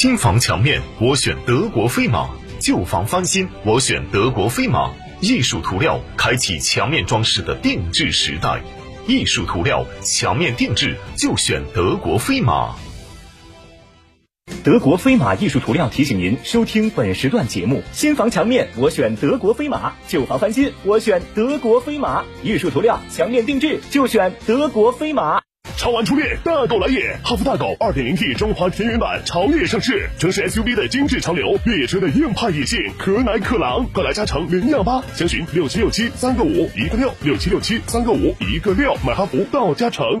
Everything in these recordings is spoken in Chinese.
新房墙面我选德国飞马，旧房翻新我选德国飞马。艺术涂料开启墙面装饰的定制时代，艺术涂料墙面定制就选德国飞马。德国飞马艺术涂料提醒您收听本时段节目：新房墙面我选德国飞马，旧房翻新我选德国飞马。艺术涂料墙面定制就选德国飞马。潮玩初恋，大狗来也！哈弗大狗 2.0T 中华田园版潮越上市，城市 SUV 的精致潮流，越野车的硬派野性，可奶可狼，快来加诚零幺八，详询六七六七三个五一个六六七六七三个五一个六，买哈弗到加诚。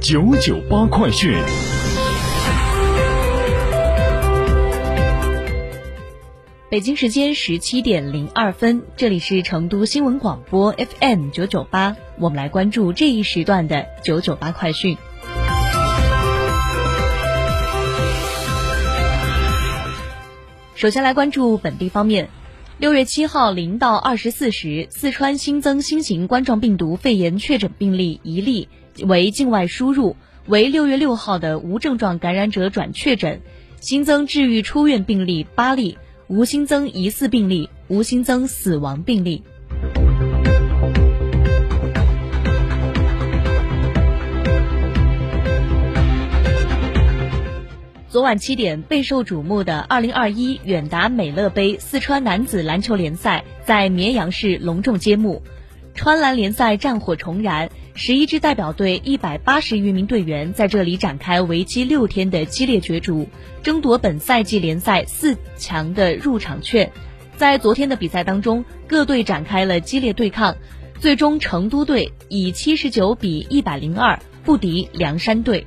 九九八快讯。北京时间十七点零二分，这里是成都新闻广播 FM 九九八，我们来关注这一时段的九九八快讯。首先来关注本地方面，六月七号零到二十四时，四川新增新型冠状病毒肺炎确诊病例一例，为境外输入，为六月六号的无症状感染者转确诊，新增治愈出院病例八例。无新增疑似病例，无新增死亡病例。昨晚七点，备受瞩目的二零二一远达美乐杯四川男子篮球联赛在绵阳市隆重揭幕，川篮联赛战火重燃，十一支代表队一百八十余名队员在这里展开为期六天的激烈角逐，争夺本赛季联赛四强的入场券。在昨天的比赛当中，各队展开了激烈对抗，最终成都队以七十九比一百零二不敌凉山队。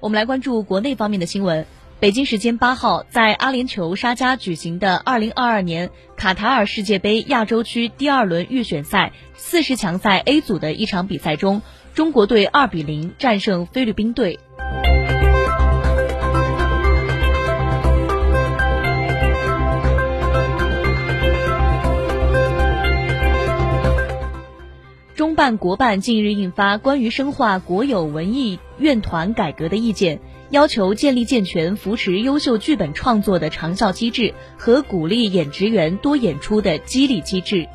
我们来关注国内方面的新闻。北京时间八号，在阿联酋沙加举行的二零二二年卡塔尔世界杯亚洲区第二轮预选赛四十强赛 A 组的一场比赛中，中国队二比零战胜菲律宾队。中办国办近日印发关于深化国有文艺院团改革的意见，要求建立健全扶持优秀剧本创作的长效机制和鼓励演职员多演出的激励机制。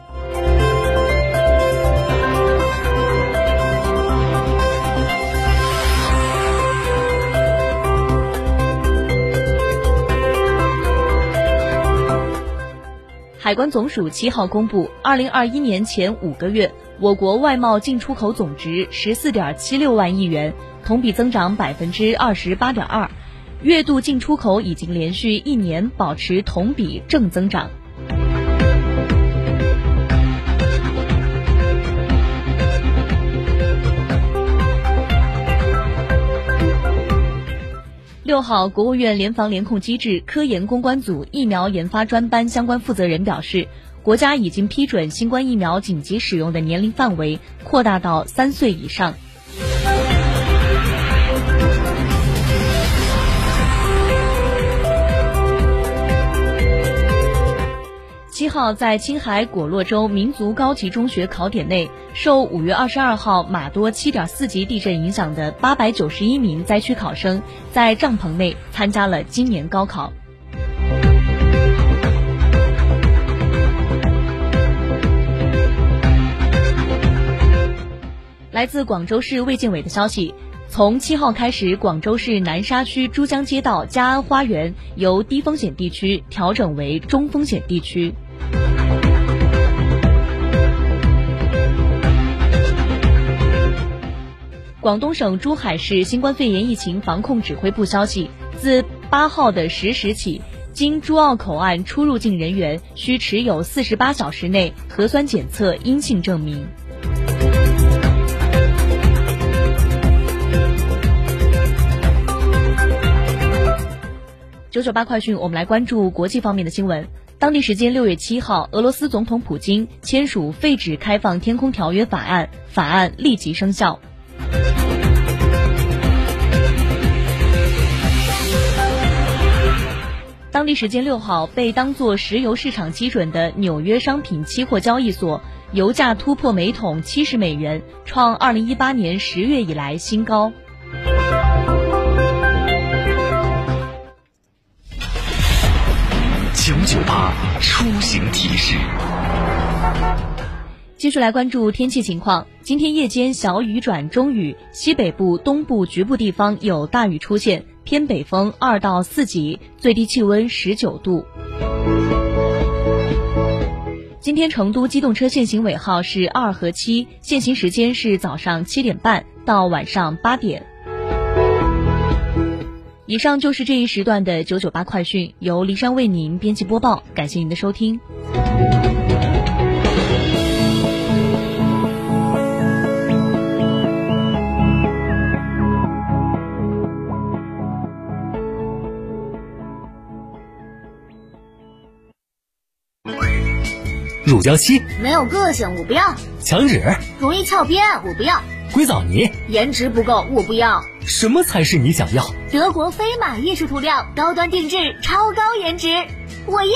海关总署七号公布，二零二一年前五个月，我国外贸进出口总值十四点七六万亿元，同比增长百分之二十八点二，月度进出口已经连续一年保持同比正增长。六号，国务院联防联控机制科研攻关组疫苗研发专班相关负责人表示，国家已经批准新冠疫苗紧急使用的年龄范围扩大到三岁以上。七号，在青海果洛州民族高级中学考点内，受五月二十二号马多七点四级地震影响的八百九十一名灾区考生，在帐篷内参加了今年高考。来自广州市卫健委的消息，从七号开始，广州市南沙区珠江街道嘉安花园由低风险地区调整为中风险地区。广东省珠海市新冠肺炎疫情防控指挥部消息，自八号的十时起，经珠澳口岸出入境人员需持有四十八小时内核酸检测阴性证明。九九八快讯，我们来关注国际方面的新闻。当地时间六月七号，俄罗斯总统普京签署废止开放天空条约法案，法案立即生效。当地时间六号，被当作石油市场基准的纽约商品期货交易所，油价突破每桶七十美元，创二零一八年十月以来新高。九八出行提示。继续来关注天气情况。今天夜间小雨转中雨，西北部、东部局部地方有大雨出现，偏北风二到四级，最低气温十九度。今天成都机动车限行尾号是二和七，限行时间是早上七点半到晚上八点。以上就是这一时段的九九八快讯，由骊山为您编辑播报，感谢您的收听。乳胶漆？没有个性，我不要；墙纸？容易翘边，我不要；硅藻泥颜值不够，我不要。什么才是你想要？德国飞马艺术涂料，高端定制，超高颜值，我要。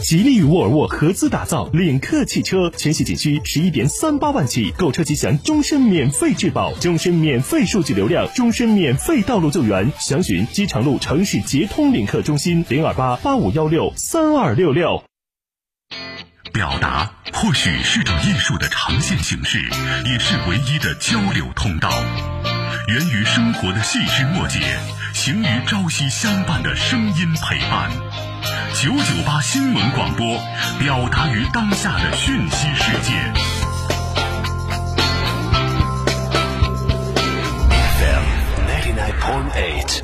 吉利与沃尔沃合资打造领克汽车，全系仅需十一点三八万起，购车即享终身免费质保、终身免费数据流量、终身免费道路救援。详询机场路城市捷通领克中心零二八八五幺六三二六六。表达或许是种艺术的呈现形式，也是唯一的交流通道。源于生活的细枝末节，行于朝夕相伴的声音陪伴。九九八新闻广播，表达于当下的讯息世界。FM ninety nine point eight。